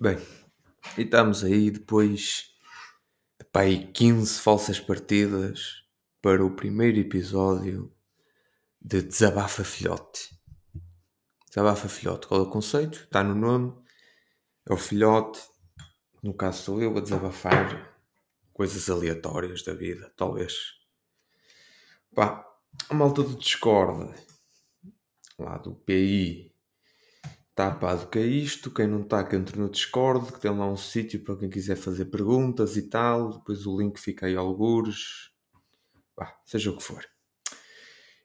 Bem, e estamos aí depois de pá, aí 15 falsas partidas para o primeiro episódio de Desabafa Filhote. Desabafa Filhote, qual é o conceito? Está no nome. É o filhote, no caso sou eu, a desabafar coisas aleatórias da vida, talvez. Pá, a malta do Discord, lá do PI, está pá do que é isto, quem não está que entre no Discord, que tem lá um sítio para quem quiser fazer perguntas e tal, depois o link fica aí algures, pá, seja o que for.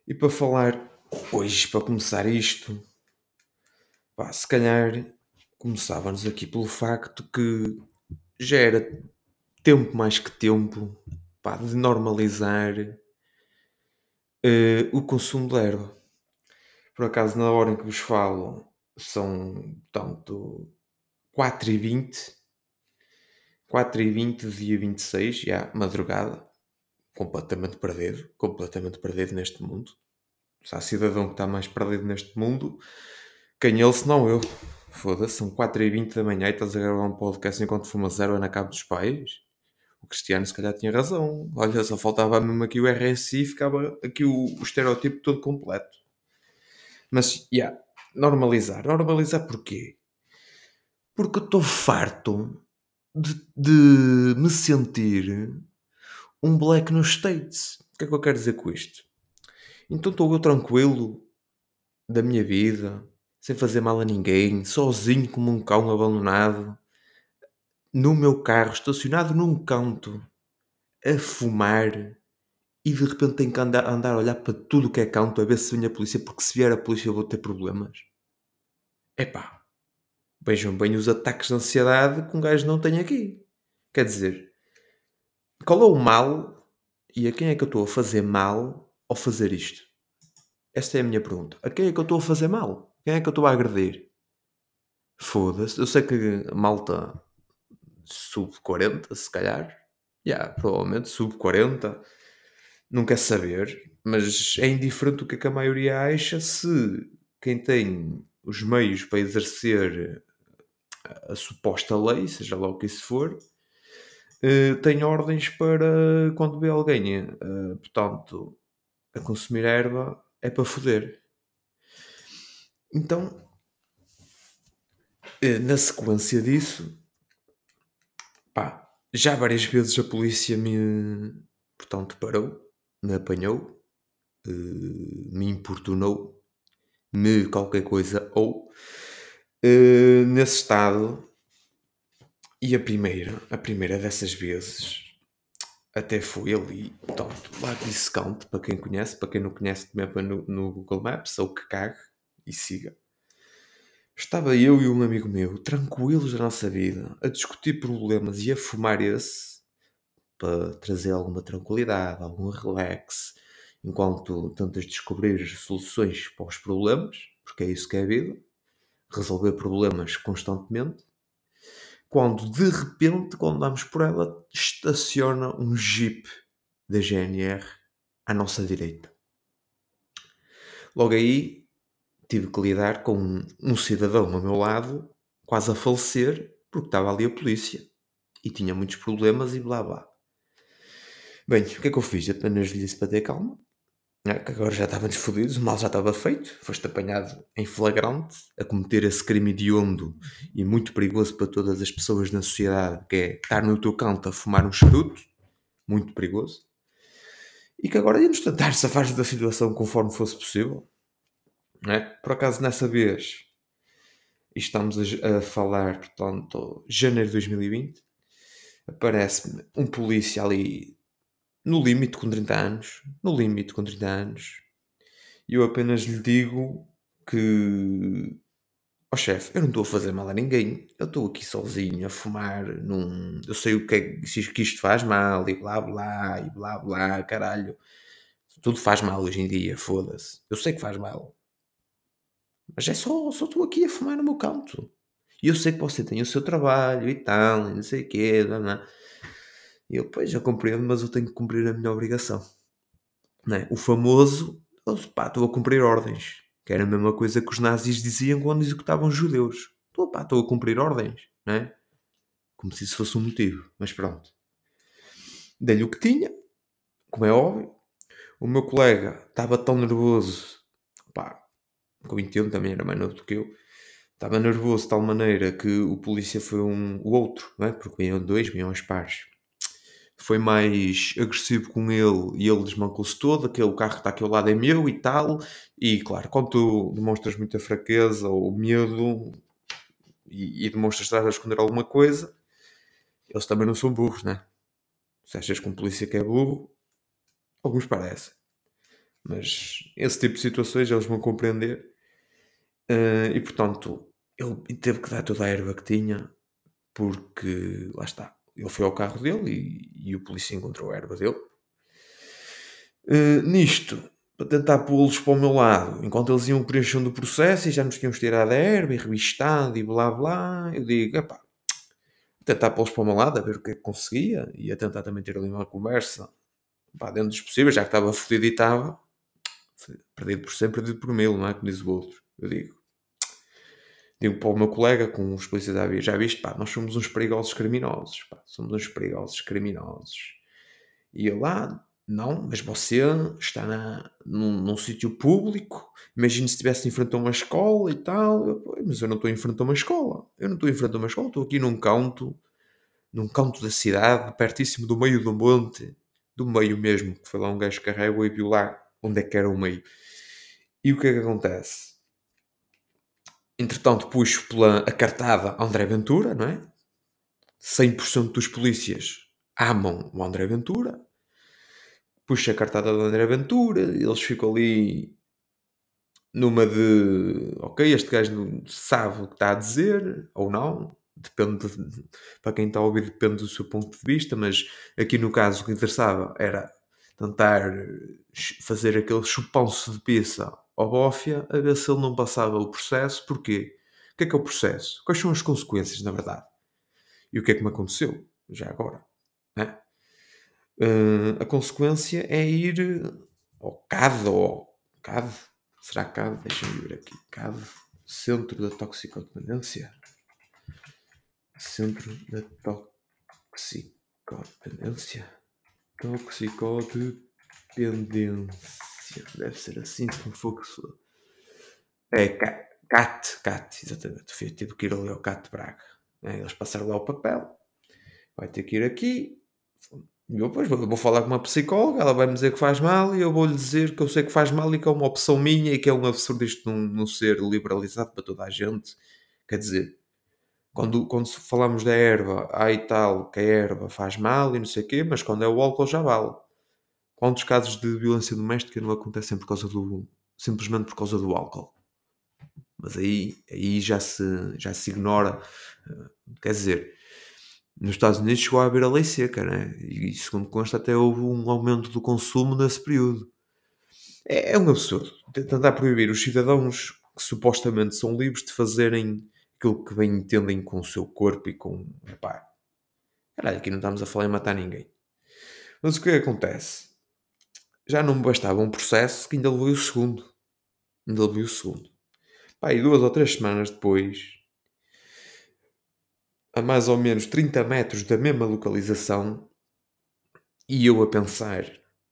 E para falar hoje, para começar isto, pá, se calhar começávamos aqui pelo facto que já era tempo mais que tempo pá, de normalizar uh, o consumo de erva. Por acaso, na hora em que vos falo, são tanto 4 e 20 4 e 20 dia 26 já madrugada completamente perdido completamente perdido neste mundo. Se há cidadão que está mais perdido neste mundo quem ele se não eu? Foda-se, são 4 e 20 da manhã e estás a gravar um podcast enquanto fuma zero na cabo dos pais? O Cristiano se calhar tinha razão. Olha, só faltava mesmo aqui o RSI e ficava aqui o, o estereótipo todo completo. Mas, já, yeah, normalizar. Normalizar porquê? Porque eu estou farto de, de, me sentir um black nos States. O que é que eu quero dizer com isto? Então estou eu tranquilo da minha vida, sem fazer mal a ninguém, sozinho como um cão abandonado, no meu carro, estacionado num canto, a fumar, e de repente tenho que andar, andar a olhar para tudo o que é canto a ver se vem a polícia, porque se vier a polícia eu vou ter problemas. Epá, vejam bem os ataques de ansiedade que um gajo não tem aqui. Quer dizer, qual é o mal e a quem é que eu estou a fazer mal ao fazer isto? Esta é a minha pergunta. A quem é que eu estou a fazer mal? Quem é que eu estou a agredir? Foda-se. Eu sei que malta sub 40, se calhar. Já, yeah, provavelmente sub 40 não quer saber, mas é indiferente o que, é que a maioria acha se quem tem os meios para exercer a, a suposta lei, seja lá o que isso for, uh, tem ordens para quando vê alguém, uh, portanto, a consumir erva, é para foder. Então, uh, na sequência disso, pá, já várias vezes a polícia me, portanto, parou me apanhou, uh, me importunou, me qualquer coisa, ou uh, nesse estado. E a primeira, a primeira dessas vezes, até foi ali, portanto, lá discount, para quem conhece, para quem não conhece, também no, no Google Maps, ou que cague e siga. Estava eu e um amigo meu, tranquilos da nossa vida, a discutir problemas e a fumar esse para trazer alguma tranquilidade, algum relax, enquanto tentas descobrir soluções para os problemas, porque é isso que é a vida, resolver problemas constantemente. Quando de repente, quando damos por ela, estaciona um jeep da GNR à nossa direita. Logo aí tive que lidar com um, cidadão ao meu lado, quase a falecer, porque estava ali a polícia e tinha muitos problemas e blá blá. Bem, o que é que eu fiz? Apenas lhe disse para ter calma. É, que agora já estávamos fodidos, o mal já estava feito. Foste apanhado em flagrante a cometer esse crime hediondo e muito perigoso para todas as pessoas na sociedade, que é estar no teu canto a fumar um charuto. Muito perigoso. E que agora íamos tentar safar da situação conforme fosse possível. É? Por acaso, nessa vez, estamos a, a falar, portanto, janeiro de 2020, aparece-me um polícia ali no limite com 30 anos, no limite com 30 anos, e eu apenas lhe digo que, ó oh, chefe, eu não estou a fazer mal a ninguém, eu estou aqui sozinho a fumar num. Eu sei o que é que isto faz mal, e blá blá, e blá blá, caralho. Tudo faz mal hoje em dia, foda-se. Eu sei que faz mal. Mas é só, só estou aqui a fumar no meu canto. E eu sei que você tem o seu trabalho e tal, e não sei o quê, não, não. E eu, pois, já compreendo, mas eu tenho que cumprir a minha obrigação. É? O famoso, pá, estou a cumprir ordens. Que era a mesma coisa que os nazis diziam quando executavam judeus. Estou, pá, estou a cumprir ordens, não é? Como se isso fosse um motivo, mas pronto. Dei-lhe o que tinha, como é óbvio. O meu colega estava tão nervoso, pá, com 21 também era mais novo do que eu, estava nervoso de tal maneira que o polícia foi um, o outro, não é? Porque vinham dois, vinham aos pares. Foi mais agressivo com ele e ele desmancou-se todo. Aquele carro que está aqui ao lado é meu e tal. E claro, quando tu demonstras muita fraqueza ou medo e, e demonstras estar a esconder alguma coisa, eles também não são burros, né? Se achas que um polícia que é burro, alguns parecem. Mas esse tipo de situações eles vão compreender. Uh, e portanto, ele teve que dar toda a erva que tinha, porque lá está. Ele foi ao carro dele e, e o polícia encontrou a erva dele. Uh, nisto, para tentar pô-los para o meu lado, enquanto eles iam preenchendo o processo e já nos tínhamos tirado a erva e revistado e blá blá, eu digo, epá, tentar pô-los para o meu lado, a ver o que é que conseguia e a tentar também ter ali uma conversa pá, dentro dos possíveis, já que estava fodido e estava perdido por sempre, perdido por mil, não é? Como diz o outro. Eu digo, digo para o meu colega com os polícias a já viste, pá, nós somos uns perigosos criminosos, pá, somos uns perigosos criminosos. E eu lá, não, mas você está na, num, num sítio público, imagine se estivesse em frente a uma escola e tal, eu, mas eu não estou em frente a uma escola, eu não estou em frente a uma escola, estou aqui num canto, num canto da cidade, pertíssimo do meio do monte, do meio mesmo, que foi lá um gajo que carregou e viu lá onde é que era o meio. E o que é que acontece? Entretanto, puxo pela a cartada André Ventura, não é? 100% dos polícias amam o André Ventura. Puxa a cartada do André Ventura, eles ficam ali numa de ok, este gajo sabe o que está a dizer ou não, depende de, para quem está a ouvir, depende do seu ponto de vista, mas aqui no caso o que interessava era tentar fazer aquele chupão-se de pizza ao Bófia a ver se ele não passava o processo. Porquê? O que é que é o processo? Quais são as consequências, na verdade? E o que é que me aconteceu? Já agora. Uh, a consequência é ir ao CAD ou CAD. Será CAD? Deixa-me ver aqui. CAD. Centro da Toxicodependência. Centro da Toxicodependência. Toxicodependência. Deve ser assim, se não for que sou. É CAT, CAT, exatamente. Fui, tive que ir ali ao CAT de Braga. É, eles passaram lá o papel. Vai ter que ir aqui. E eu depois vou, vou falar com uma psicóloga, ela vai me dizer que faz mal e eu vou-lhe dizer que eu sei que faz mal e que é uma opção minha e que é um absurdo isto não, não ser liberalizado para toda a gente. Quer dizer, quando, quando falamos da erva, e tal que a erva faz mal e não sei o quê, mas quando é o álcool já vale. Quantos casos de violência doméstica não acontecem por causa do, simplesmente por causa do álcool? Mas aí, aí já, se, já se ignora. Eh, quer dizer, nos Estados Unidos chegou a haver a lei seca, né? e segundo consta até houve um aumento do consumo nesse período. É, é um absurdo tentar proibir os cidadãos que supostamente são livres de fazerem aquilo que bem entendem com o seu corpo e com. Epá, caralho, aqui não estamos a falar em matar ninguém. Mas o que, é que acontece? Já não me bastava um processo que ainda levou o segundo. Ainda levou o segundo. Pá, e duas ou três semanas depois, a mais ou menos 30 metros da mesma localização, e eu a pensar,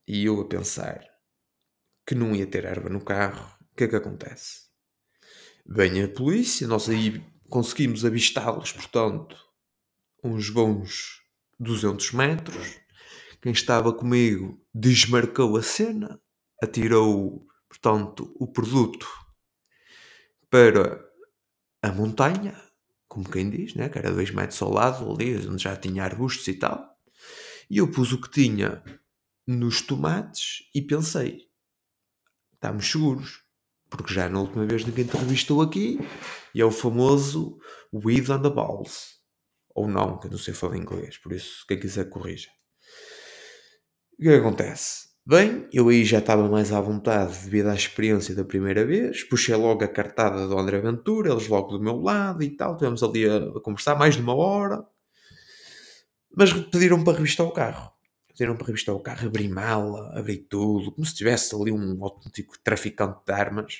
e eu a pensar que não ia ter erva no carro, o que é que acontece? Vem a polícia, nós aí conseguimos avistá-los, portanto, uns bons 200 metros. Quem estava comigo desmarcou a cena, atirou, portanto, o produto para a montanha, como quem diz, né? que era dois metros ao lado, ali onde já tinha arbustos e tal. E eu pus o que tinha nos tomates e pensei: estamos seguros porque já na última vez ninguém te revistou aqui, e é o famoso weed on the balls. Ou não, que eu não sei falar inglês, por isso quem quiser corrija. O que acontece? Bem, eu aí já estava mais à vontade devido à experiência da primeira vez. Puxei logo a cartada do André Ventura, eles logo do meu lado e tal. Estivemos ali a, a conversar mais de uma hora. Mas pediram para revistar o carro. Pediram para revistar o carro, abrir mala, abrir tudo, como se tivesse ali um autêntico traficante de armas.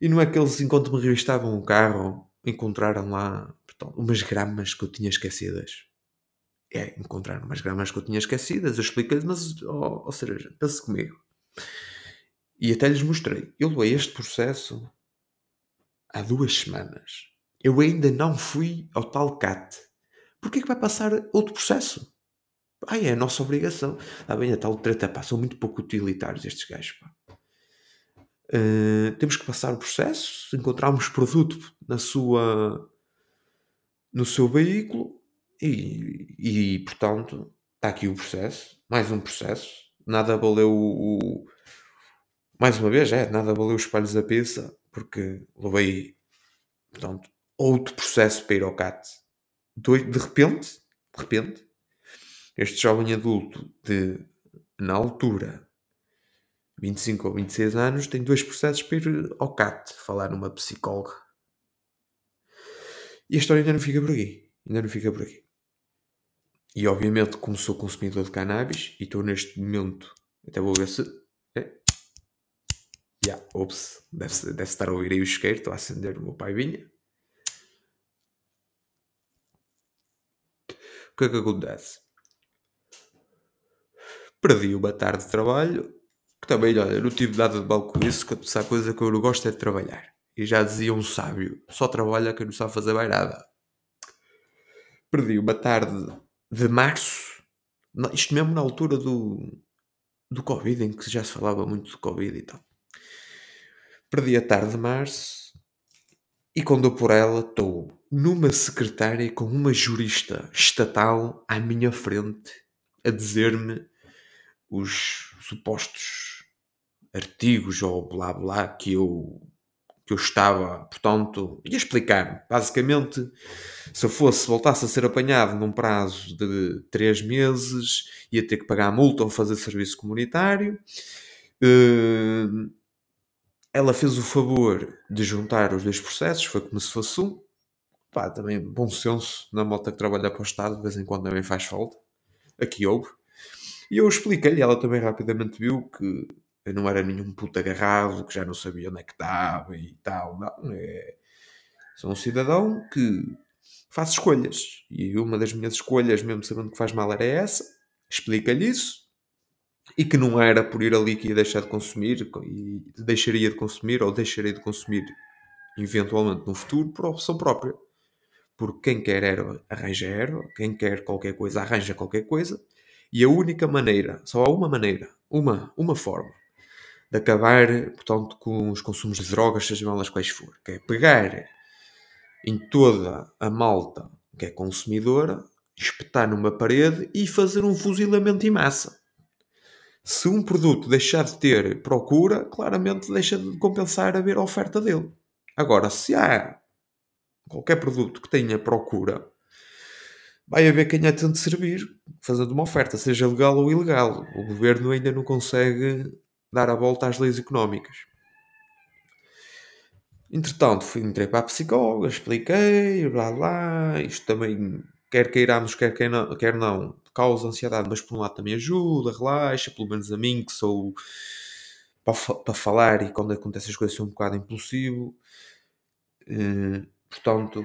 E não é que eles, enquanto me revistavam o carro, encontraram lá portanto, umas gramas que eu tinha esquecidas. É, encontraram umas gramas que eu tinha esquecidas, eu expliquei-lhes, mas, ó oh, seja, pense comigo. E até lhes mostrei. Eu levei este processo há duas semanas. Eu ainda não fui ao tal CAT. Porquê que vai passar outro processo? Ah, é a nossa obrigação. Ah, bem, a tal treta, pá, são muito pouco utilitários estes gajos. Uh, temos que passar o processo, encontrarmos produto na sua, no seu veículo e, e portanto, está aqui o processo, mais um processo. Nada valeu o, mais uma vez, é, nada valeu os espalhos da pizza, porque levei, portanto, outro processo para ir ao CAT. De repente, de repente, este jovem adulto de, na altura, 25 ou 26 anos, tem dois processos para ir ao CAT, falar numa psicóloga. E a história ainda não fica por aqui. Ainda não fica por aqui. E obviamente, como sou consumidor de cannabis, e estou neste momento, até vou ver se. É. Yeah, ops, deve, deve estar a ouvir aí o isqueiro, estou a acender o meu pai vinha. O que é que acontece? Perdi uma tarde de trabalho, que também, olha, não tive nada de mal com isso, que a coisa que eu não gosto é de trabalhar. E já dizia um sábio: só trabalha quem não sabe fazer mais nada. Perdi uma tarde de março, isto mesmo na altura do, do Covid, em que já se falava muito do Covid e tal. Perdi a tarde de março e quando eu por ela estou numa secretária com uma jurista estatal à minha frente a dizer-me os supostos artigos ou blá blá que eu que eu estava, portanto, ia explicar. Basicamente, se eu fosse, voltasse a ser apanhado num prazo de 3 meses, ia ter que pagar a multa ou fazer serviço comunitário. Uh, ela fez o favor de juntar os dois processos, foi como se fosse um. Pá, também bom senso na moto que trabalha para o Estado, de vez em quando também faz falta. Aqui houve. E eu expliquei-lhe, ela também rapidamente viu que eu não era nenhum puto agarrado, que já não sabia onde é que estava e tal. Não, é... Sou um cidadão que faz escolhas. E uma das minhas escolhas, mesmo sabendo que faz mal, era essa. Explica-lhe isso. E que não era por ir ali que ia deixar de consumir, e deixaria de consumir, ou deixaria de consumir eventualmente no futuro, por opção própria. Porque quem quer erva, arranja erva. Quem quer qualquer coisa, arranja qualquer coisa. E a única maneira, só há uma maneira, uma, uma forma de acabar, portanto, com os consumos de drogas, sejam elas quais for. Que é pegar em toda a malta que é consumidora, espetar numa parede e fazer um fuzilamento em massa. Se um produto deixar de ter procura, claramente deixa de compensar a oferta dele. Agora, se há qualquer produto que tenha procura, vai haver quem a tente servir, fazendo uma oferta, seja legal ou ilegal. O governo ainda não consegue dar a volta às leis económicas. Entretanto, fui, entrei para a psicóloga, expliquei, blá blá, isto também, quer queiramos, quer, quer, não, quer não, causa ansiedade, mas por um lado também ajuda, relaxa, pelo menos a mim, que sou para, para falar e quando acontecem as coisas sou um bocado impulsivo. Uh, portanto,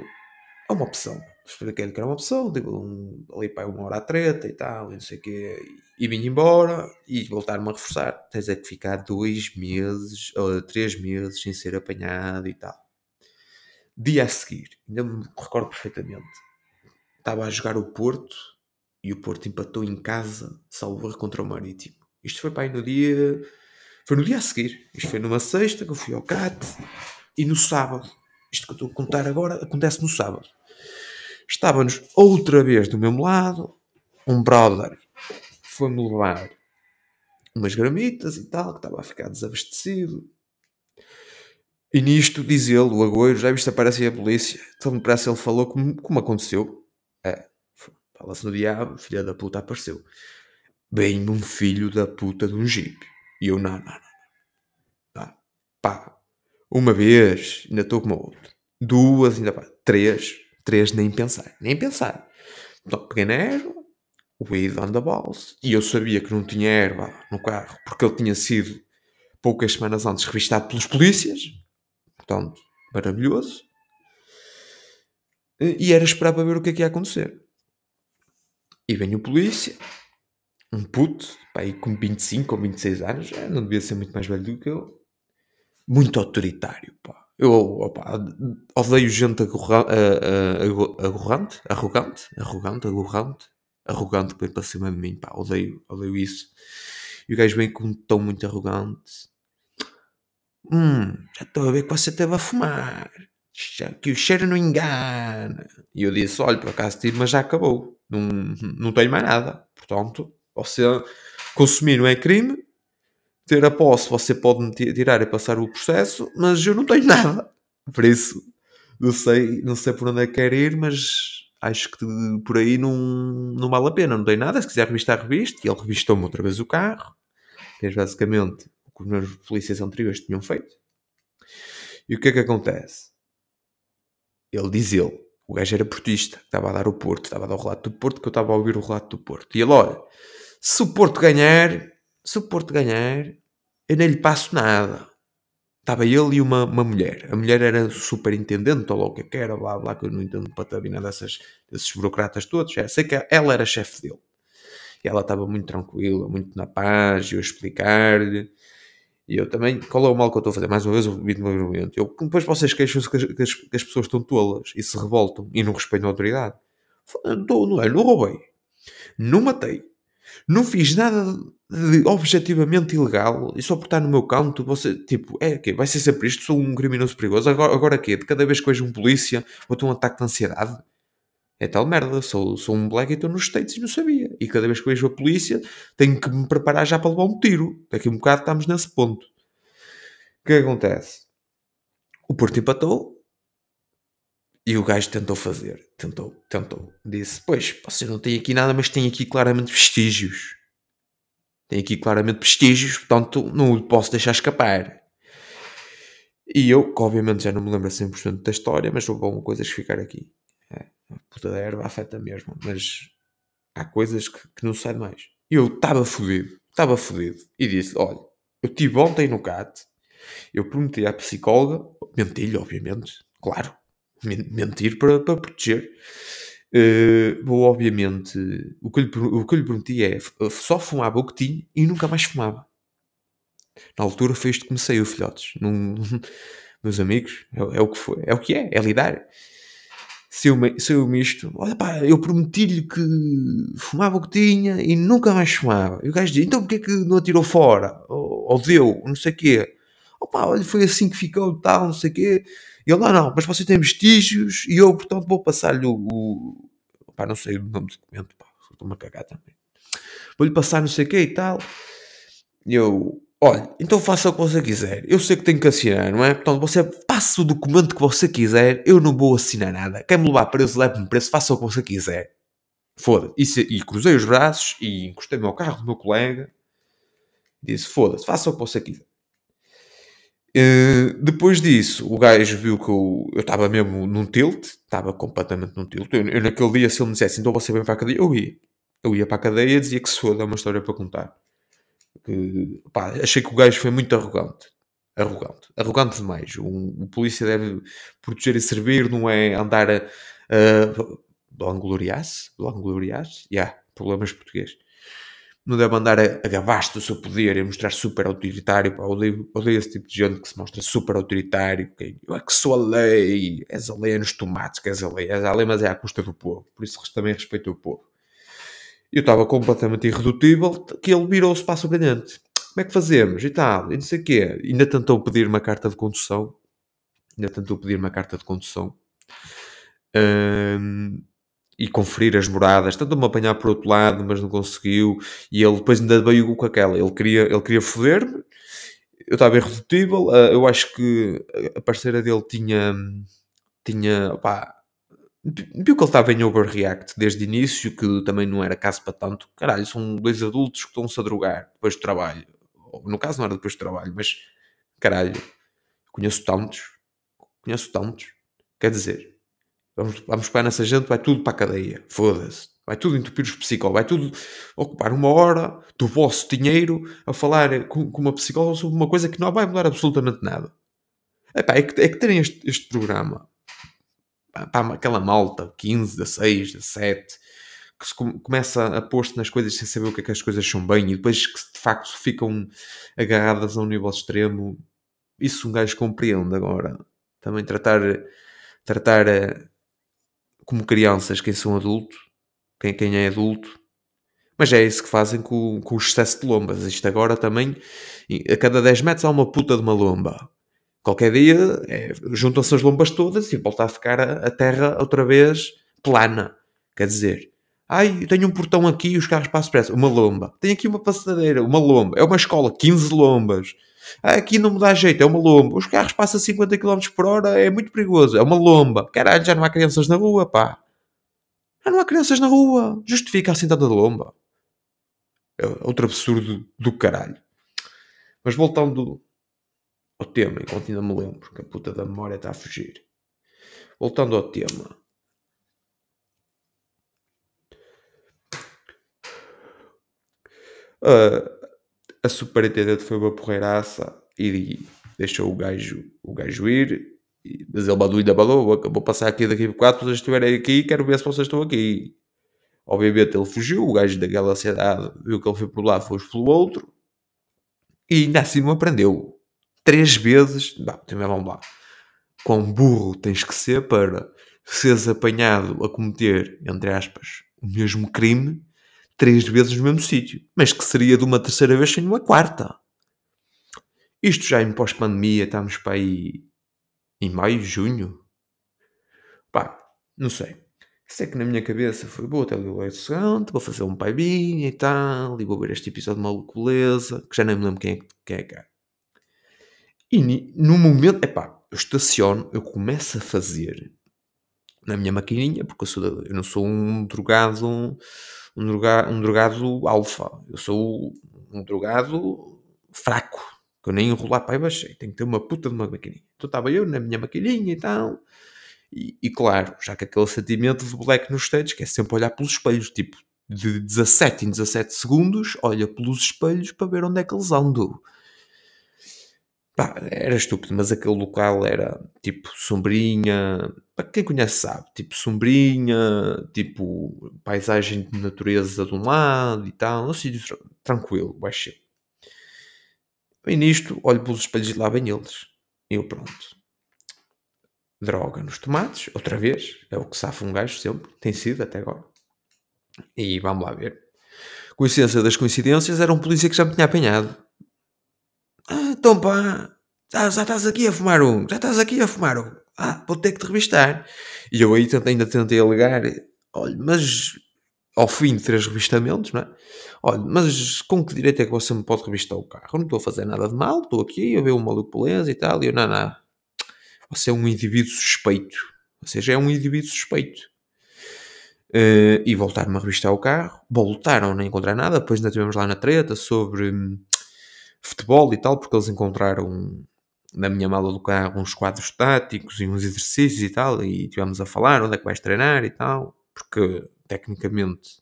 é uma opção expliquei-lhe que era uma opção, tipo, um, ali para uma hora à treta e tal, e não sei o quê, e, e vim embora e voltar-me a reforçar. Tens é que ficar dois meses ou três meses sem ser apanhado e tal. Dia a seguir, ainda me recordo perfeitamente, estava a jogar o Porto e o Porto empatou em casa, salvo contra o Marítimo. Isto foi para aí no dia. Foi no dia a seguir. Isto foi numa sexta que eu fui ao CAT e no sábado. Isto que eu estou a contar agora acontece no sábado Estávamos outra vez do mesmo lado. Um brother foi-me levar umas gramitas e tal, que estava a ficar desabastecido. E nisto, diz ele, o agüero, já viste aparece a polícia. Então depressa ele falou como, como aconteceu. É, fala-se no diabo, filha da puta apareceu. Bem-me um filho da puta de um jeep. E eu, não, não, não. Ah, pá, uma vez, ainda estou como a outra. Duas, ainda pá, três. Três, nem pensar. Nem pensar. Então, peguei na erva, weed on the balls, e eu sabia que não tinha erva no carro, porque ele tinha sido, poucas semanas antes, revistado pelos polícias. Portanto, maravilhoso. E era esperar para ver o que é que ia acontecer. E vem o polícia, um puto, pá, aí com 25 ou 26 anos, não devia ser muito mais velho do que eu, muito autoritário, pá. Eu opa, odeio gente arrogante, arrogante, arrogante, arrogante, arrogante que vem para cima de mim, pá, odeio, odeio isso. E o gajo vem com um tom muito arrogante. Hum, já estou a ver que você esteve a fumar. Que o cheiro não engana. E eu disse, olha, por acaso tive, mas já acabou. Não, não tenho mais nada. Portanto, você consumir não é crime, ter a posse, você pode me tirar e passar o processo, mas eu não tenho nada. Por isso, não sei, não sei por onde é que quer ir, mas acho que por aí não, não vale a pena, não tem nada. Se quiser revistar, reviste. E ele revistou-me outra vez o carro, que é basicamente o que os meus polícias anteriores tinham feito. E o que é que acontece? Ele diz ele, o gajo era portista, estava a dar o Porto, estava a dar o relato do Porto, que eu estava a ouvir o relato do Porto. E ele, olha, se o Porto ganhar, se o Porto ganhar, eu nem lhe passo nada. Estava ele e uma, uma mulher. A mulher era superintendente, ou logo que era, blá blá, que eu não entendo patabina dessas, desses burocratas todos. É, sei que ela era chefe dele. E ela estava muito tranquila, muito na paz, eu explicar-lhe. E eu também, qual é o mal que eu estou a fazer? Mais uma vez, o vídeo do movimento. Eu, depois vocês queixam-se que, que, as, que as pessoas estão tolas e se revoltam e não respeitam a autoridade. Não, não é, não roubei, não matei, não fiz nada de objetivamente ilegal e só por estar no meu canto, você, tipo, é que vai ser sempre isto, sou um criminoso perigoso. Agora, agora quê? De cada vez que vejo um polícia, vou ter um ataque de ansiedade. É tal merda, sou, sou um black e estou nos States e não sabia. E cada vez que vejo a polícia, tenho que me preparar já para levar um tiro. Daqui a um bocado estamos nesse ponto. O que, acontece? O Porto empatou e o gajo tentou fazer. Tentou, tentou. Disse: Pois, você não tem aqui nada, mas tem aqui claramente vestígios. Tem aqui claramente vestígios, portanto não o posso deixar escapar. E eu, que obviamente já não me lembro 100% da história, mas houve algumas coisas que ficar aqui. É, a puta da erva afeta mesmo, mas há coisas que, que não sai mais. Eu estava fodido, estava fodido. E disse: Olha, eu estive ontem no CAT, eu prometi à psicóloga, menti-lhe, obviamente, claro, mentir para, para proteger. Uh, obviamente, o que, eu lhe, o que eu lhe prometi é só fumava o que tinha e nunca mais fumava. Na altura foi isto que me saiu, filhotes. Num, meus amigos, é, é, o que foi, é o que é, é lidar. Saiu-me isto, olha pá, eu prometi-lhe que fumava o que tinha e nunca mais fumava. E o gajo diz, então porquê que não atirou fora? Ou, ou deu, não sei o quê. Opa, olha, foi assim que ficou, tal, não sei o quê. E ele, não, não, mas você tem vestígios e eu, portanto, vou passar-lhe o, o. Não sei o nome do documento, pá, estou-me a cagar também. Vou-lhe passar não sei o quê e tal. E eu, olha, então faça o que você quiser. Eu sei que tenho que assinar, não é? Portanto, você passa o documento que você quiser, eu não vou assinar nada. Quer me levar preso, leve-me preso, faça o que você quiser. Foda-se. E, e cruzei os braços e encostei-me ao carro do meu colega. Disse, foda-se, faça o que você quiser. Uh, depois disso, o gajo viu que eu estava mesmo num tilt, estava completamente num tilt. Eu, eu, naquele dia, se ele me dissesse então você vem para a cadeia, eu ia. Eu ia para a cadeia e dizia que se foda, é uma história para contar. Pá, achei que o gajo foi muito arrogante. Arrogante. Arrogante demais. Um, o polícia deve proteger e servir, não é andar a. a Vangloriar-se? Vangloriar-se? Yeah, problemas portugueses não deve andar a, a gabar-se do seu poder e mostrar super autoritário. Pá, odeio, odeio esse tipo de gente que se mostra super autoritário. Que, eu é que sou a lei, és a lei é nos tomates, que és a lei, és a lei, mas é à custa do povo. Por isso também respeito o povo. Eu estava completamente irredutível, que ele virou-se para o brilhante. Como é que fazemos? E tal, e não sei o quê. Ainda tentou pedir uma carta de condução. Ainda tentou pedir uma carta de condução. Um, e conferir as moradas. Tentou-me apanhar por outro lado, mas não conseguiu. E ele depois ainda veio com aquela. Ele queria, ele queria foder-me. Eu estava irredutível. Uh, eu acho que a parceira dele tinha. Tinha. Pá, viu que ele estava em overreact desde o início, que também não era caso para tanto. Caralho, são dois adultos que estão-se a drogar depois do trabalho. No caso não era depois do trabalho, mas caralho, conheço tantos. Conheço tantos. Quer dizer, Vamos, vamos pegar nessa gente, vai tudo para a cadeia. Foda-se. Vai tudo entupir os psicólogos. Vai tudo ocupar uma hora do vosso dinheiro a falar com, com uma psicóloga sobre uma coisa que não vai mudar absolutamente nada. Epá, é, que, é que terem este, este programa Pá, aquela malta, 15, 16, 17, que se começa a pôr-se nas coisas sem saber o que é que as coisas são bem e depois que de facto ficam agarradas a um nível extremo. Isso um gajo compreende agora. Também tratar, tratar eh, como crianças quem são adultos, quem, quem é adulto, mas é isso que fazem com, com o excesso de lombas. Isto agora também, a cada 10 metros há uma puta de uma lomba. Qualquer dia é, juntam-se as lombas todas e volta a ficar a, a, terra outra vez plana. Quer dizer, ai, tenho um portão aqui e os carros passam. Uma lomba. Tenho aqui uma passadeira, uma lomba. É uma escola, 15 lombas. Aqui não me dá jeito, é uma lomba. Os carros passam a 50 km por hora, é muito perigoso. É uma lomba. Caralho, já não há crianças na rua, pá. Já não há crianças na rua. Justifica assim tanta lomba. É outro absurdo do caralho. Mas voltando ao tema, enquanto ainda me lembro, que a puta da memória está a fugir. Voltando ao tema. Uh, a superintendente foi uma porreiraça e deixou o gajo, o gajo ir. Mas ele badou da balou, vou passar aqui daqui a quatro, vocês estiverem aqui, quero ver se vocês estão aqui. Obviamente ele fugiu, o gajo daquela cidade viu que ele foi por lá, foi pelo outro. E ainda assim não aprendeu. Três vezes, bah, vamos lá. Quão burro tens que ser para seres apanhado a cometer, entre aspas, o mesmo crime três vezes no mesmo sítio. Mas que seria de uma terceira vez sem uma quarta. Isto já em pós-pandemia, estamos para aí em maio, junho. Pá, não sei. Sei que na minha cabeça foi, vou até o Leite Santo, vou fazer um paibinho e tal, e vou ver este episódio de Malucoleza, que já nem me lembro quem é, quem é cá. E no momento, epá, eu estaciono, eu começo a fazer na minha maquininha, porque eu, sou, eu não sou um drogado, um, drogado, um drogado alfa, eu sou um drogado fraco, que eu nem enrolar para aí baixei, tenho que ter uma puta de uma maquininha. Então estava eu na minha maquininha e tal, e, e, claro, já que aquele sentimento de black nos stages, que é sempre olhar pelos espelhos, tipo, de 17 em 17 segundos, olha pelos espelhos para ver onde é que eles andam. Pá, era estúpido, mas aquele local era tipo sombrinha, para quem conhece sabe, tipo sombrinha, tipo paisagem de natureza de um lado e tal, um sítio tranquilo, baixo. E nisto, olho pelos espelhos e lá vêm eles. Eu pronto droga nos tomates, outra vez, é o que safa um gajo sempre, tem sido até agora. E vamos lá ver. Coincidência das coincidências, era um polícia que já me tinha apanhado. Ah, então pá, já, já estás aqui a fumar um, já estás aqui a fumar um. Ah, vou ter que te revistar. E eu aí ainda tentei alegar, olha, mas ao fim de três revistamentos, não é? Olha, mas com que direito é que você me pode revistar o carro? Eu não estou a fazer nada de mal, estou aqui a ver o maluco beleza e tal. E eu, não, não, você é um indivíduo suspeito. Ou seja, é um indivíduo suspeito. Uh, e voltaram-me a revistar o carro. Voltaram a não encontrar nada. Depois ainda tivemos lá na treta sobre hum, futebol e tal, porque eles encontraram na minha mala do carro uns quadros táticos e uns exercícios e tal. E tivemos a falar onde é que vais treinar e tal. Porque tecnicamente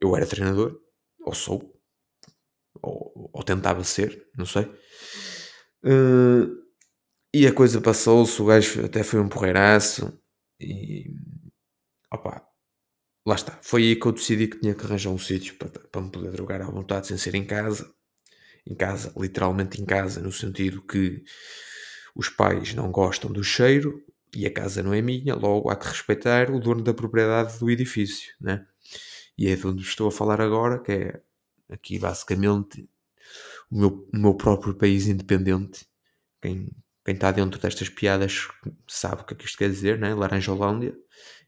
eu era treinador, ou sou, ou, ou tentava ser, não sei. Uh, e a coisa passou-se, o gajo até foi um porreiraço e opa, lá está. Foi aí que eu decidi que tinha que arranjar um sítio para, para me poder drogar à vontade sem ser em casa. Em casa, literalmente em casa, no sentido que os pais não gostam do cheiro e a casa não é minha, logo há que respeitar o dono da propriedade do edifício, né? E é de onde estou a falar agora, que é aqui basicamente o meu, o meu próprio país independente. Quem, quem está dentro destas piadas sabe o que é que isto quer dizer, né? Holândia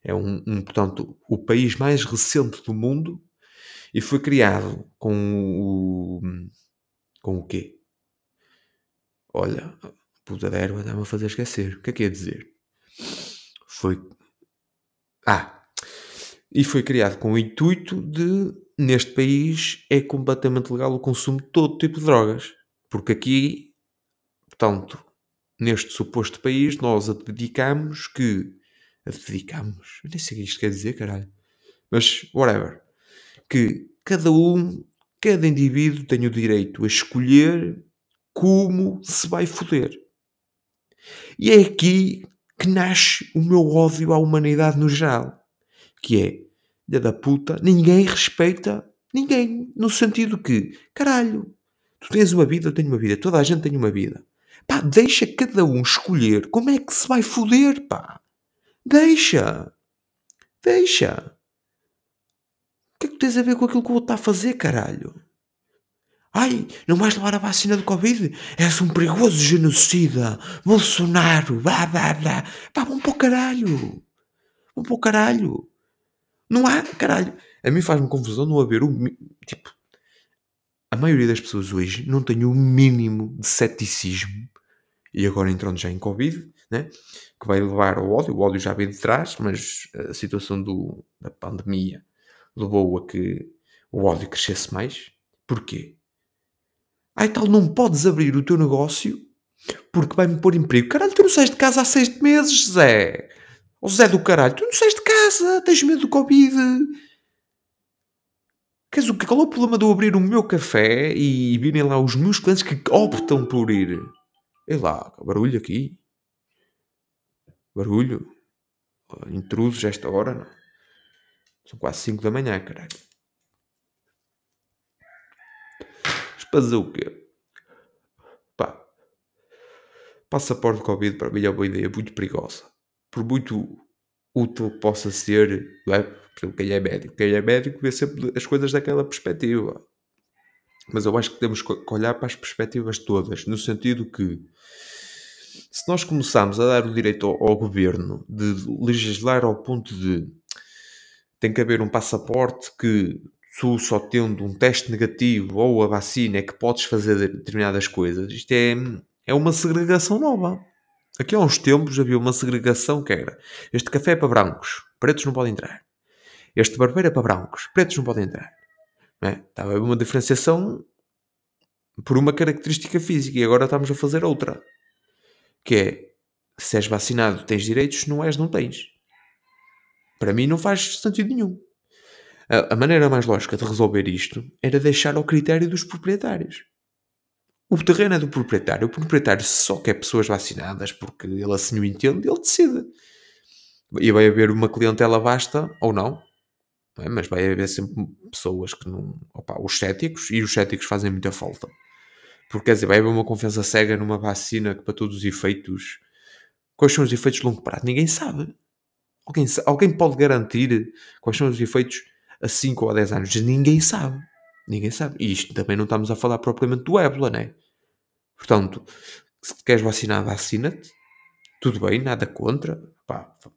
é um, um, portanto, o país mais recente do mundo e foi criado com o. com o quê? Olha, puta da erva dá-me a fazer esquecer. O que é que ia dizer? Foi. Ah! E foi criado com o intuito de, neste país, é completamente legal o consumo de todo tipo de drogas. Porque aqui, portanto, neste suposto país, nós adjudicamos que. Adjudicamos? Eu nem sei o que isto quer dizer, caralho. Mas, whatever. Que cada um, cada indivíduo tem o direito a escolher como se vai foder. E é aqui que nasce o meu ódio à humanidade no geral. Que é, filha da puta, ninguém respeita ninguém. No sentido que, caralho, tu tens uma vida, eu tenho uma vida, toda a gente tem uma vida. Pá, deixa cada um escolher como é que se vai foder, pá. Deixa. Deixa. O que é que tens a ver com aquilo que o outro está a fazer, caralho? Ai, não vais levar a vacina do Covid? És um perigoso genocida. Bolsonaro, blá blá blá. Pá, vão para o caralho. Vão para o caralho. Não há, caralho. A mim faz-me confusão não haver o. Tipo, a maioria das pessoas hoje não tem o mínimo de ceticismo. E agora entrando já em Covid, né? que vai levar ao ódio. O ódio já vem de trás, mas a situação do, da pandemia levou a que o ódio crescesse mais. Porquê? Ai tal, não podes abrir o teu negócio porque vai-me pôr em perigo. Caralho, tu não sais de casa há seis meses, Zé. O Zé do caralho, tu não sais de casa, tens medo do Covid. Queres o que? Qual é o problema de eu abrir o meu café e virem lá os meus clientes que optam por ir? Ei lá, barulho aqui. Barulho. Intrusos esta hora, não. São quase 5 da manhã, caralho. Mas dizer o quê? Pá. Passaporte Covid para mim é uma ideia muito perigosa. Por muito útil que possa ser, não é? Por quem é médico. Quem é médico vê sempre as coisas daquela perspectiva. Mas eu acho que temos que olhar para as perspectivas todas, no sentido que se nós começarmos a dar o direito ao, ao governo de legislar ao ponto de tem que haver um passaporte que tu só tendo um teste negativo ou a vacina é que podes fazer determinadas coisas. Isto é, é uma segregação nova. Aqui há uns tempos havia uma segregação que era este café é para brancos, pretos não podem entrar. Este barbeiro é para brancos, pretos não podem entrar. Não é? Estava uma diferenciação por uma característica física e agora estamos a fazer outra. Que é, se és vacinado tens direitos, se não és não tens. Para mim não faz sentido nenhum. A, a maneira mais lógica de resolver isto era deixar ao critério dos proprietários. O terreno é do proprietário. O proprietário só quer pessoas vacinadas porque ele assim o entende, ele decide. E vai haver uma clientela vasta ou não, não é? mas vai haver sempre pessoas que não. Opa, os céticos, e os céticos fazem muita falta. Porque quer dizer, vai haver uma confiança cega numa vacina que, para todos os efeitos. Quais são os efeitos de longo prazo? Ninguém sabe. Alguém, alguém pode garantir quais são os efeitos a 5 ou a 10 anos? Ninguém sabe. Ninguém sabe. E isto também não estamos a falar propriamente do ébola, né? Portanto, se te queres vacinar, vacina-te. Tudo bem, nada contra. Pá, o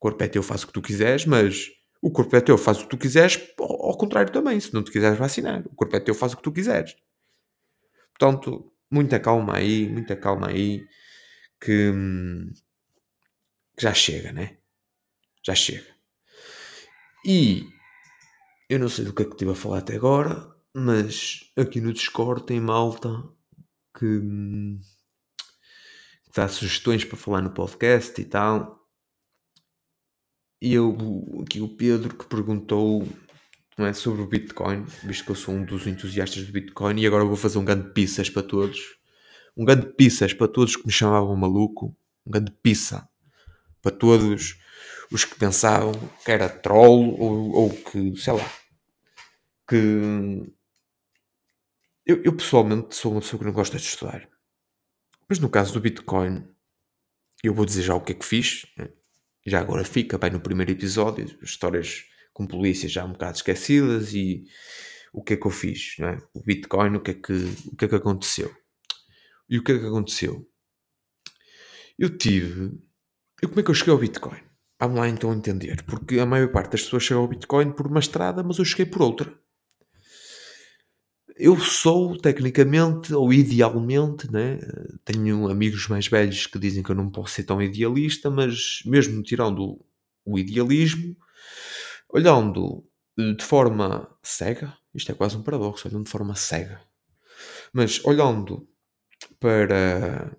corpo é teu, faz o que tu quiseres, mas o corpo é teu, faz o que tu quiseres, ao, contrário também, se não te quiseres vacinar. O corpo é teu, faz o que tu quiseres. Portanto, muita calma aí, muita calma aí, que, que já chega, né? Já chega. E eu não sei do que é que estive a falar até agora, mas aqui no Discord tem malta que, que dá sugestões para falar no podcast e tal. E eu, aqui o Pedro que perguntou não é, sobre o Bitcoin, visto que eu sou um dos entusiastas do Bitcoin, e agora vou fazer um grande pizzas para todos. Um grande pizzas para todos que me chamavam maluco. Um grande pizza para todos os que pensavam que era troll ou, ou que, sei lá, que eu, eu, pessoalmente sou uma pessoa que não gosta de estudar. Mas no caso do Bitcoin, eu vou dizer já o que é que fiz. Né? Já agora fica bem no primeiro episódio, histórias com polícias já um bocado esquecidas e o que é que eu fiz, é? O Bitcoin, o que é que, o que, é que aconteceu? E o que é que aconteceu? Eu tive. Eu, como é que eu cheguei ao Bitcoin? Vamos lá então entender. Porque a maior parte das pessoas chega ao Bitcoin por uma estrada, mas eu cheguei por outra. Eu sou, tecnicamente, ou idealmente, né? tenho amigos mais velhos que dizem que eu não posso ser tão idealista, mas mesmo tirando o idealismo, olhando de forma cega, isto é quase um paradoxo, olhando de forma cega, mas olhando para,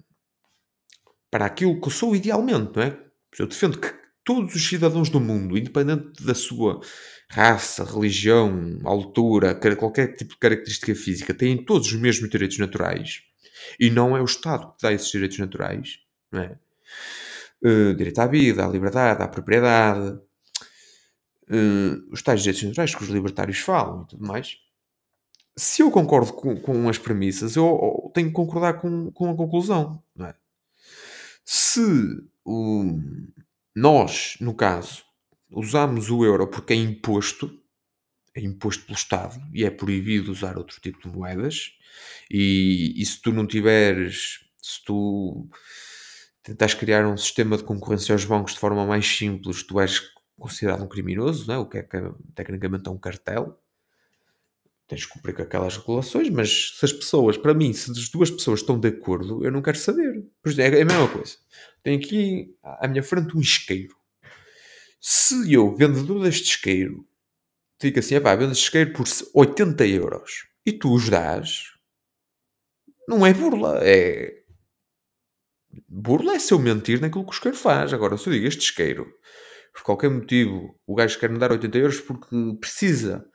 para aquilo que eu sou idealmente, não é? Eu defendo que todos os cidadãos do mundo, independente da sua raça, religião, altura, qualquer tipo de característica física, têm todos os mesmos direitos naturais. E não é o Estado que dá esses direitos naturais, não é? uh, direito à vida, à liberdade, à propriedade, uh, os tais direitos naturais que os libertários falam e tudo mais. Se eu concordo com, com as premissas, eu, eu, tenho que concordar com, com a conclusão. É? Se o, nós, no caso, usamos o euro porque é imposto, é imposto pelo Estado e é proibido usar outro tipo de moedas, e, e se tu não tiveres, se tu tentas criar um sistema de concorrência aos bancos de forma mais simples, tu és considerado um criminoso, não é? o que é que tecnicamente é um cartel. Tens que cumprir com aquelas regulações, mas se as pessoas, para mim, se as duas pessoas estão de acordo, eu não quero saber. É a mesma coisa. Tenho aqui à minha frente um isqueiro. Se eu, vendedor deste isqueiro, digo assim, pá, vendo este isqueiro por 80 euros e tu os dás, não é burla, é. Burla é se eu mentir naquilo que o isqueiro faz. Agora, se eu digo este isqueiro, por qualquer motivo, o gajo quer me dar 80 euros porque precisa,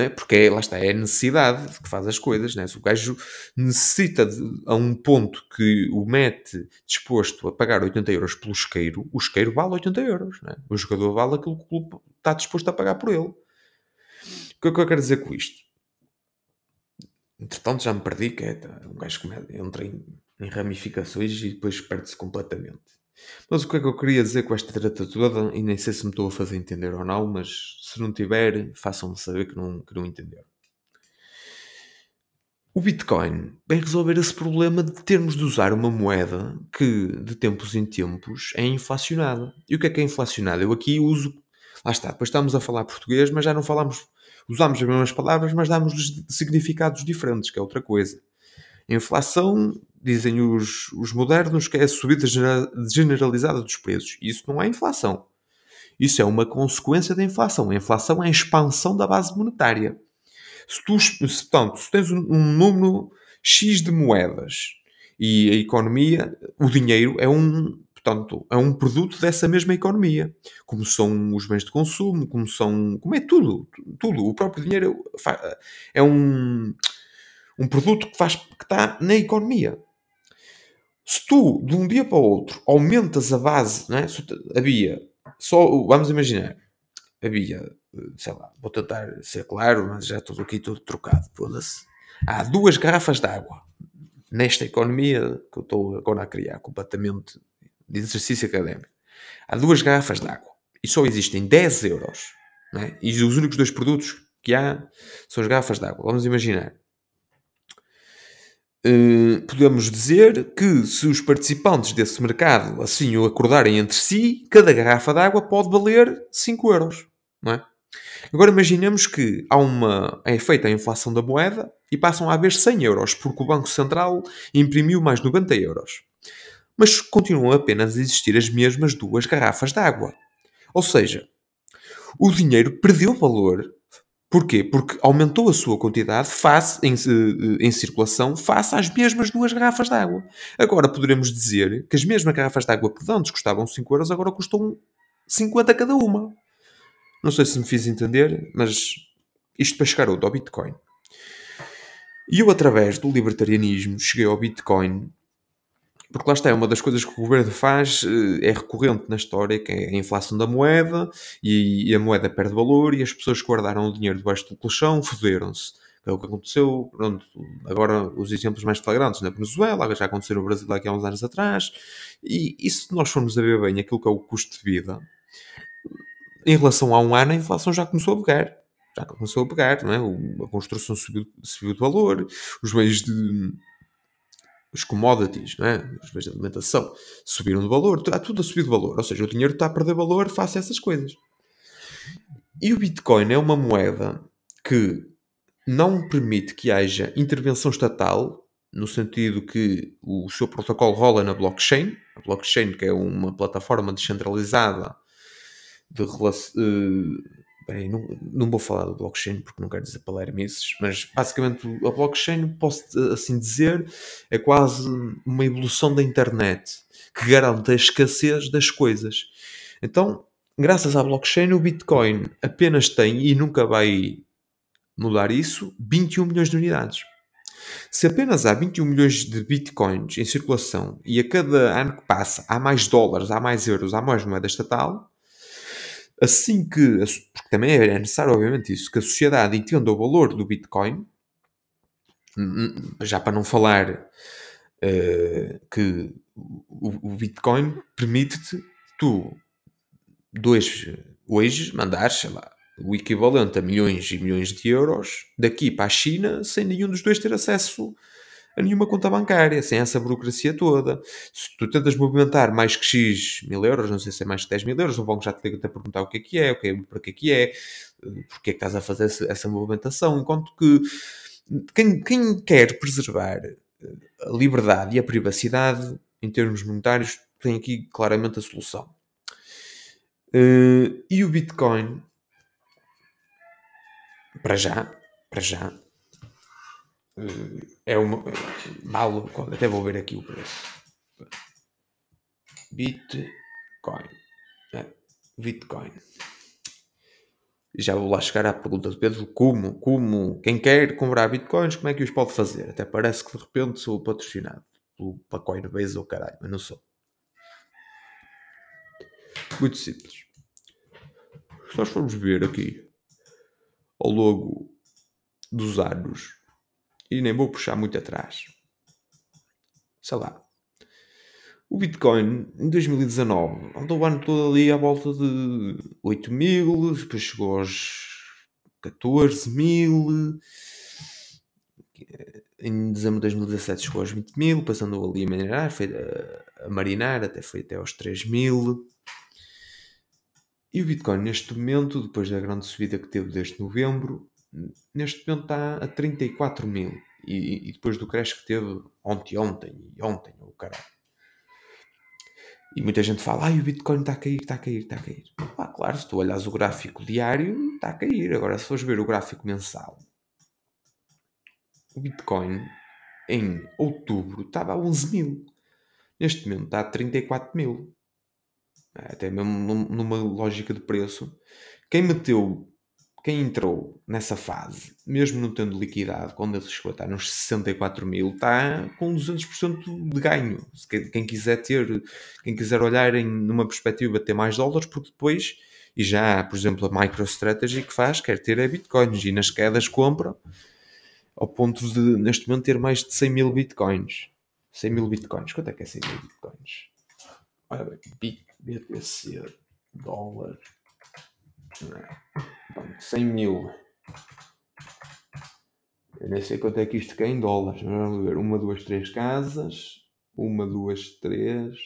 né? porque é, lá está, é a necessidade que faz as coisas. Né? Se o gajo necessita de, a um ponto que o mete disposto a pagar 80 euros pelo isqueiro, o isqueiro vale 80 euros. Né? O jogador vale aquilo que o clube está disposto a pagar por ele. O que é que eu quero dizer com isto? Entretanto, já me perdi, que é um gajo que entra em, em ramificações e depois perde-se completamente. Mas o que é que eu queria dizer com esta treta toda, e nem sei se me estou a fazer entender ou não, mas se não tiver, façam-me saber que não, que não entenderam. O Bitcoin vem resolver esse problema de termos de usar uma moeda que, de tempos em tempos, é inflacionada. E o que é que é inflacionada? Eu aqui uso. Lá está, depois estamos a falar português, mas já não falamos usamos as mesmas palavras, mas damos significados diferentes, que é outra coisa. Inflação, dizem os, os modernos, que é a subida generalizada dos preços. Isso não é inflação. Isso é uma consequência da inflação. A inflação é a expansão da base monetária. Se tu, se, portanto, se tens um, um número X de moedas e a economia, o dinheiro é um, Portanto, é um produto dessa mesma economia, como são os bens de consumo, como são, como é tudo, tudo. O próprio dinheiro é um, um produto que faz que está na economia. Se tu de um dia para o outro aumentas a base, não é? havia só, vamos imaginar, havia, sei lá, vou tentar ser claro, mas já estou aqui tudo trocado, foda-se. Há duas garrafas de água nesta economia que eu estou agora a criar completamente de exercício académico, há duas garrafas de água e só existem 10 euros, é? e os únicos dois produtos que há são as garrafas de água. Vamos imaginar. Uh, podemos dizer que se os participantes desse mercado assim o acordarem entre si, cada garrafa de água pode valer 5 euros. Não é? Agora imaginemos que há uma, é feita a inflação da moeda e passam a haver 100 euros, porque o Banco Central imprimiu mais 90 euros mas continuam apenas a existir as mesmas duas garrafas de água. Ou seja, o dinheiro perdeu valor. Porquê? Porque aumentou a sua quantidade face, em, eh, em circulação face às mesmas duas garrafas de água. Agora poderemos dizer que as mesmas garrafas de água que antes custavam 5 euros agora custam 50 cada uma. Não sei se me fiz entender, mas isto para chegar ao Bitcoin. E eu, através do libertarianismo, cheguei ao Bitcoin porque lá está, é uma das coisas que o governo faz, eh, é recorrente na história, que é a inflação da moeda, e, a moeda perde valor, e as pessoas que guardaram o dinheiro debaixo do colchão foderam-se. É o que aconteceu, pronto, agora os exemplos mais flagrantes na Venezuela, já aconteceu no Brasil há uns anos atrás, e, e se nós formos a ver bem aquilo que é o custo de vida, em relação a um ano a inflação já começou a pegar. Já começou a pegar, não é? a construção subiu, subiu de valor, os bens de, os commodities, não é? os bens de alimentação, subiram de valor, está tudo a subir de valor. Ou seja, o dinheiro está a perder valor face a essas coisas. E o Bitcoin é uma moeda que não permite que haja intervenção estatal, no sentido que o seu protocolo rola na blockchain, a blockchain que é uma plataforma descentralizada de, Bem, não, não vou falar do blockchain porque não quero dizer palermices, mas basicamente a blockchain, posso assim dizer, é quase uma evolução da internet que garante a escassez das coisas. Então, graças à blockchain, o Bitcoin apenas tem e nunca vai mudar isso 21 milhões de unidades. Se apenas há 21 milhões de bitcoins em circulação e a cada ano que passa há mais dólares, há mais euros, há mais moeda estatal, assim que, porque também é necessário, obviamente, isso, que a sociedade entenda o valor do bitcoin, hum, já para não falar uh, que o, o Bitcoin permite-te tu dois hoje mandar, sei lá, o equivalente a milhões e milhões de euros daqui para a China sem nenhum dos dois ter acesso a nenhuma conta bancária, sem essa burocracia toda. Se tu tentas movimentar mais que X mil euros, não sei se é mais que 10 mil euros, o banco já te liga a perguntar o que é que é, o que é, para que é que é, porque é que estás a fazer essa movimentação, enquanto que quem, quem quer preservar a liberdade e a privacidade em termos monetários tem aqui claramente a solução. Uh, e o Bitcoin, para já, para já, é uma. Vale, até vou ver aqui o preço. Bitcoin. É, Bitcoin. Já vou lá chegar à pergunta do Pedro: como, como, quem quer comprar bitcoins, como é que os pode fazer? Até parece que de repente sou patrocinado pelo Coinbase ou caralho, mas não sou. Muito simples. Se nós formos ver aqui ao longo dos anos, e nem vou puxar muito atrás, sei lá, o Bitcoin em 2019 andou o ano todo ali à volta de 8 mil, depois chegou aos 14 mil, em dezembro de 2017 chegou aos 20 mil, passando ali a marinar, foi a, a marinar até foi até aos 3 mil. E o Bitcoin, neste momento, depois da grande subida que teve desde novembro, neste momento está a 34 mil. E, e depois do crash que teve ontem, ontem e ontem, o caralho. E muita gente fala, ai, o Bitcoin está a cair, está a cair, está a cair. Ah, claro, se tu olhas o gráfico diário, está a cair. Agora, se fores ver o gráfico mensal, o Bitcoin em outubro estava a 11 mil. Neste momento está a 34 mil. É, até mesmo numa lógica de preço, quem meteu, quem entrou nessa fase, mesmo não tendo liquidado, quando ele chegou a estar nos 64 mil, está com 200% de ganho. Quem quiser ter, quem quiser olhar em numa perspectiva ter mais dólares, porque depois, e já por exemplo, a MicroStrategy que faz, quer ter é bitcoins e nas quedas compra ao ponto de, neste momento, ter mais de 100 mil bitcoins. 100 mil bitcoins. Quanto é que é 100 mil bitcoins? Olha bem, BTC, dólar. Não. 100 mil. Eu nem sei quanto é que isto quer em dólares. Vamos ver. Uma, duas, três casas. Uma, duas, três.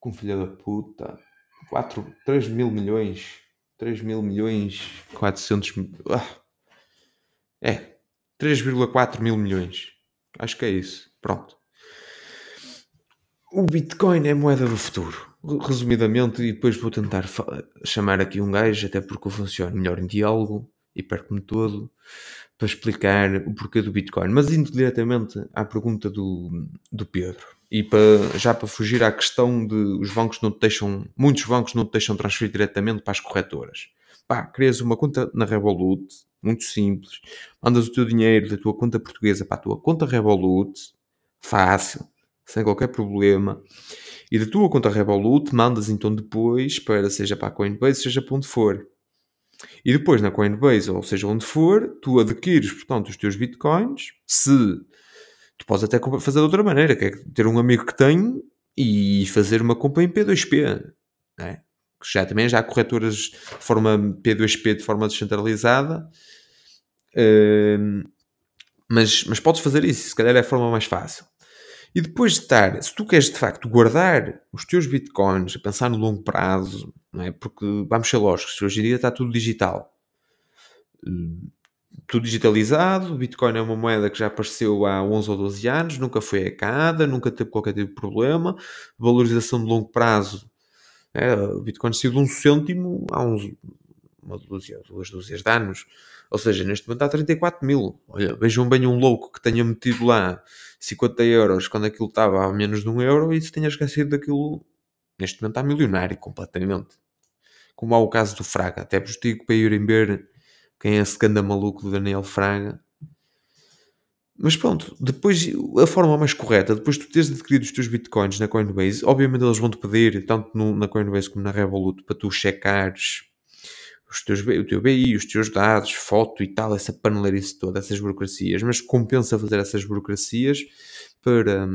Com filha da puta. 4, 3 mil milhões. 3 mil milhões. 400 mil. Ah. É. 3,4 mil milhões. Acho que é isso. Pronto. O Bitcoin é moeda do futuro. Resumidamente, e depois vou tentar chamar aqui um gajo, até porque eu funciono melhor em diálogo e perco-me todo, para explicar o porquê do Bitcoin. Mas indo diretamente à pergunta do, do Pedro. E para, já para fugir à questão de os bancos não te deixam, muitos bancos não te deixam transferir diretamente para as corretoras. Pá, crias uma conta na Revolut, muito simples. Mandas o teu dinheiro da tua conta portuguesa para a tua conta Revolut, fácil, sem qualquer problema. E da tua conta Revolut mandas então depois para seja para a Coinbase, seja para onde for. E depois na Coinbase, ou seja onde for, tu adquires, portanto, os teus bitcoins. Se tu podes até fazer de outra maneira, que é ter um amigo que tem e fazer uma compra em P2P. É? Já também já há corretoras de forma P2P de forma descentralizada mas, mas podes fazer isso, se calhar é a forma mais fácil. E depois de estar, se tu queres de facto guardar os teus bitcoins, pensar no longo prazo, não é? porque vamos ser lógicos, hoje em dia está tudo digital. Hum, tudo digitalizado, o Bitcoin é uma moeda que já apareceu há 11 ou 12 anos, nunca foi hackeada, nunca teve qualquer tipo de problema. Valorização de longo prazo, é, o Bitcoin saiu de um cêntimo há uns, uma dúzia, duas dúzias de anos. Ou seja, neste momento a 34 mil. Olha, vejam bem um louco que tenha metido lá 50 euros quando aquilo estava a menos de um euro e se tenha esquecido daquilo. Neste momento está milionário completamente. Como há o caso do Fraga. Até vos digo para irem ver quem é esse ganda maluco do Daniel Fraga. Mas pronto, depois a forma mais correta, depois de tu teres adquirido os teus bitcoins na Coinbase, obviamente eles vão te pedir, tanto no, na Coinbase como na Revolut, para tu checares os teus, o teu BI, os teus dados, foto e tal, essa paneleirice toda, essas burocracias, mas compensa fazer essas burocracias para,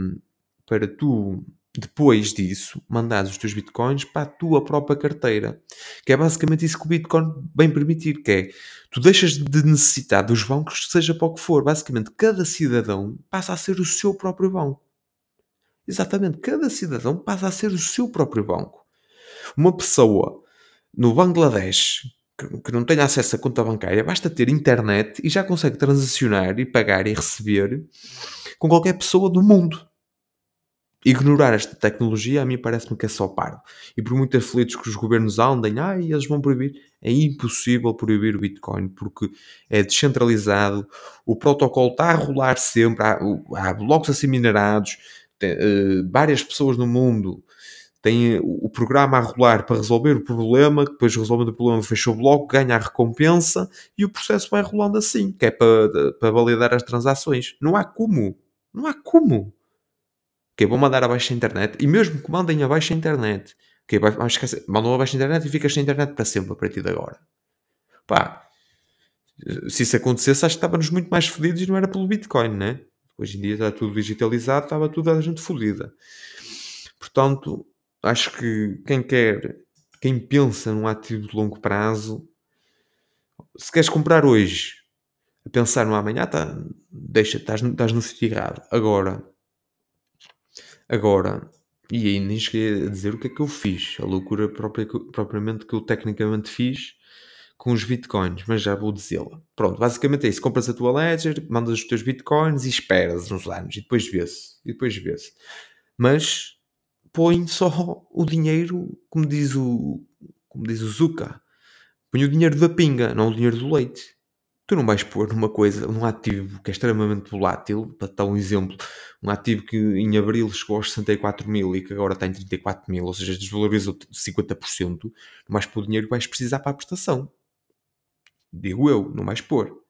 para tu, depois disso, mandares os teus bitcoins para a tua própria carteira. Que é basicamente isso que o Bitcoin bem permitir, que é, tu deixas de necessitar dos bancos, seja para o que for. Basicamente, cada cidadão passa a ser o seu próprio banco. Exatamente, cada cidadão passa a ser o seu próprio banco. Uma pessoa no Bangladesh que não tenha acesso a conta bancária, basta ter internet e já consegue transacionar e pagar e receber com qualquer pessoa do mundo. Ignorar esta tecnologia a mim parece-me que é só paro. E por muito aflitos que os governos andem, ah, eles vão proibir, é impossível proibir o Bitcoin porque é descentralizado, o protocolo está a rolar sempre, há, há blocos assim minerados, tem, uh, várias pessoas no mundo tem o programa a rolar para resolver o problema, depois resolvendo o problema fecha o bloco, ganha a recompensa e o processo vai rolando assim, que é para, para validar as transações. Não há como. Não há como. Que vão mandar abaixo a internet e mesmo que mandem abaixo a internet, vai, vai esquecer, mandam abaixo a internet e ficas sem internet para sempre a partir de agora. Pá, se isso acontecesse, acho que estávamos muito mais fodidos e não era pelo Bitcoin, né? Hoje em dia está tudo digitalizado, estava tudo a gente fodida. Portanto, acho que quem quer, quem pensa num ativo de longo prazo, se queres comprar hoje, a pensar no amanhã, tá, deixa, estás, estás no sítio errado. Agora, agora, e aí nem cheguei a dizer o que é que eu fiz, a loucura própria, propriamente que eu tecnicamente fiz com os bitcoins, mas já vou dizê-la. Pronto, basicamente é isso. Compras a tua ledger, mandas os teus bitcoins e esperas uns anos e depois vê-se. E depois vê-se. Mas põe só o dinheiro, como diz o, como diz o Zuka, põe o dinheiro da pinga, não o dinheiro do leite. Tu não vais pôr numa coisa, num ativo que é extremamente volátil, para dar um exemplo, um ativo que em abril chegou aos 64 mil e que agora está em 34 mil, ou seja, desvalorizou 50%, não vais pôr o dinheiro que vais precisar para a prestação. Digo eu, não vais pôr.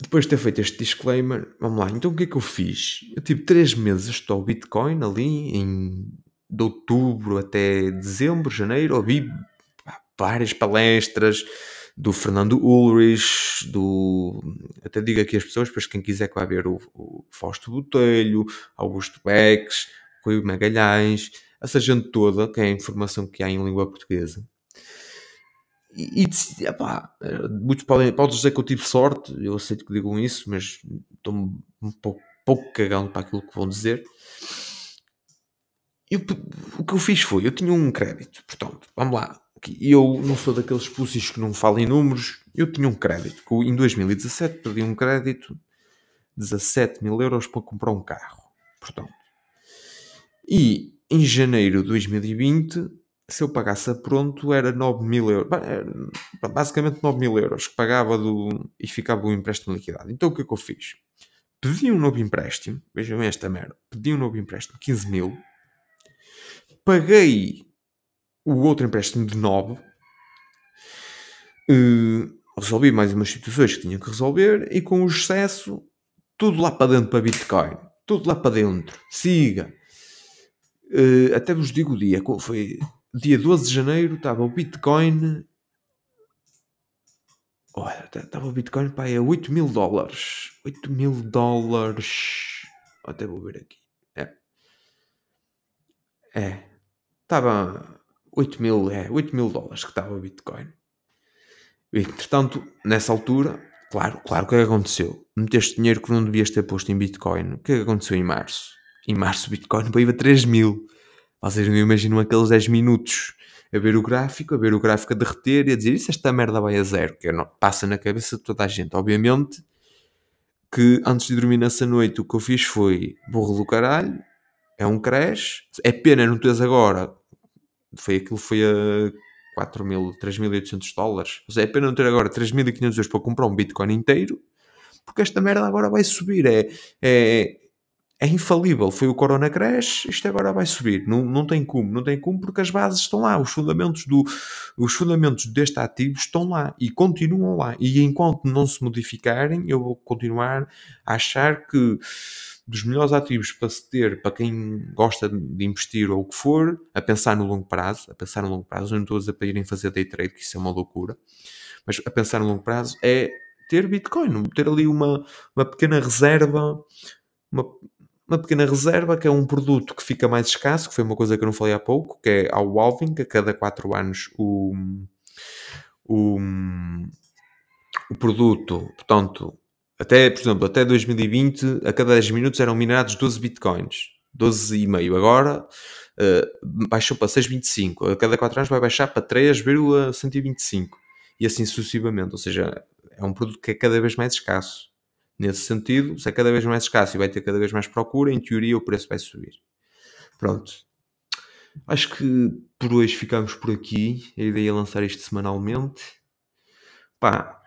Depois de ter feito este disclaimer, vamos lá, então o que é que eu fiz? Eu tive 3 meses a estudar o Bitcoin ali, em de outubro até dezembro, janeiro, ouvi várias palestras do Fernando Ulrich, do. Até digo aqui as pessoas, para quem quiser que vá ver o, o Fausto Botelho, Augusto Bex, Rui Magalhães, essa gente toda, que é a informação que há em língua portuguesa e, e epá, muitos podem, podem dizer que eu tive sorte, eu aceito que digam isso, mas estou um pouco, pouco cagando para aquilo que vão dizer. Eu, o que eu fiz foi, eu tinha um crédito, portanto, vamos lá, eu não sou daqueles pussies que não falam em números, eu tinha um crédito, que em 2017 pedi um crédito 17 mil euros para comprar um carro, portanto. E em janeiro de 2020 se eu pagasse a pronto era 9 mil euros, basicamente 9 mil euros que pagava do, e ficava o empréstimo liquidado. Então o que é que eu fiz? Pedi um novo empréstimo, vejam esta merda, pedi um novo empréstimo de 15 mil, paguei o outro empréstimo de 9, uh, eh, resolvi mais umas situações que tinha que resolver e com o excesso, tudo lá para dentro para Bitcoin, tudo lá para dentro, siga. Uh, até vos digo o dia, foi dia 12 de janeiro estava o Bitcoin. Olha, estava o Bitcoin para é 8 mil dólares. 8 mil dólares. Até vou ver aqui. É. É. Estava 8 mil, é, 8 mil dólares que estava o Bitcoin. Entretanto, nessa altura, claro, claro, o que é que aconteceu? Meteste dinheiro que não devias ter posto em Bitcoin. O que é que aconteceu em março? Em março o Bitcoin veio a 3 mil. Vocês não imaginam aqueles 10 minutos a ver o gráfico, a ver o gráfico a derreter e a dizer isso esta merda vai a zero, que não, passa na cabeça de toda a gente. Obviamente que antes de dormir nessa noite o que eu fiz foi burro do caralho, é um crash, é pena não teres agora, foi aquilo foi a 4 mil, 3.800 dólares, ou seja, é pena não ter agora 3.500 euros para comprar um Bitcoin inteiro, porque esta merda agora vai subir, é, é é infalível. Foi o Corona Crash, isto agora vai subir. Não, não tem como, não tem como, porque as bases estão lá, os fundamentos, do, os fundamentos deste ativo estão lá e continuam lá. E enquanto não se modificarem, eu vou continuar a achar que dos melhores ativos para se ter, para quem gosta de investir ou o que for, a pensar no longo prazo, a pensar no longo prazo, não estou a dizer para irem fazer day trade, que isso é uma loucura, mas a pensar no longo prazo é ter Bitcoin, ter ali uma, uma pequena reserva, uma, uma pequena reserva, que é um produto que fica mais escasso, que foi uma coisa que eu não falei há pouco, que é ao Alving, que a cada 4 anos o, o, o produto, portanto, até, por exemplo, até 2020, a cada 10 minutos eram minerados 12 bitcoins. 12,5. Agora uh, baixou para 6,25. A cada 4 anos vai baixar para 3,125. E assim sucessivamente. Ou seja, é um produto que é cada vez mais escasso. Nesse sentido, se é cada vez mais escasso e vai ter cada vez mais procura, em teoria o preço vai subir. Pronto. Acho que por hoje ficamos por aqui. A ideia é lançar isto semanalmente. Pá,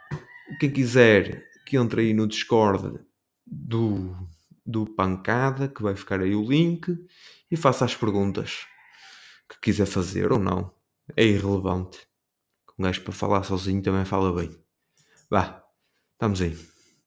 quem quiser que entre aí no Discord do, do Pancada, que vai ficar aí o link, e faça as perguntas que quiser fazer ou não. É irrelevante. Um gajo para falar sozinho também fala bem. Vá, estamos aí.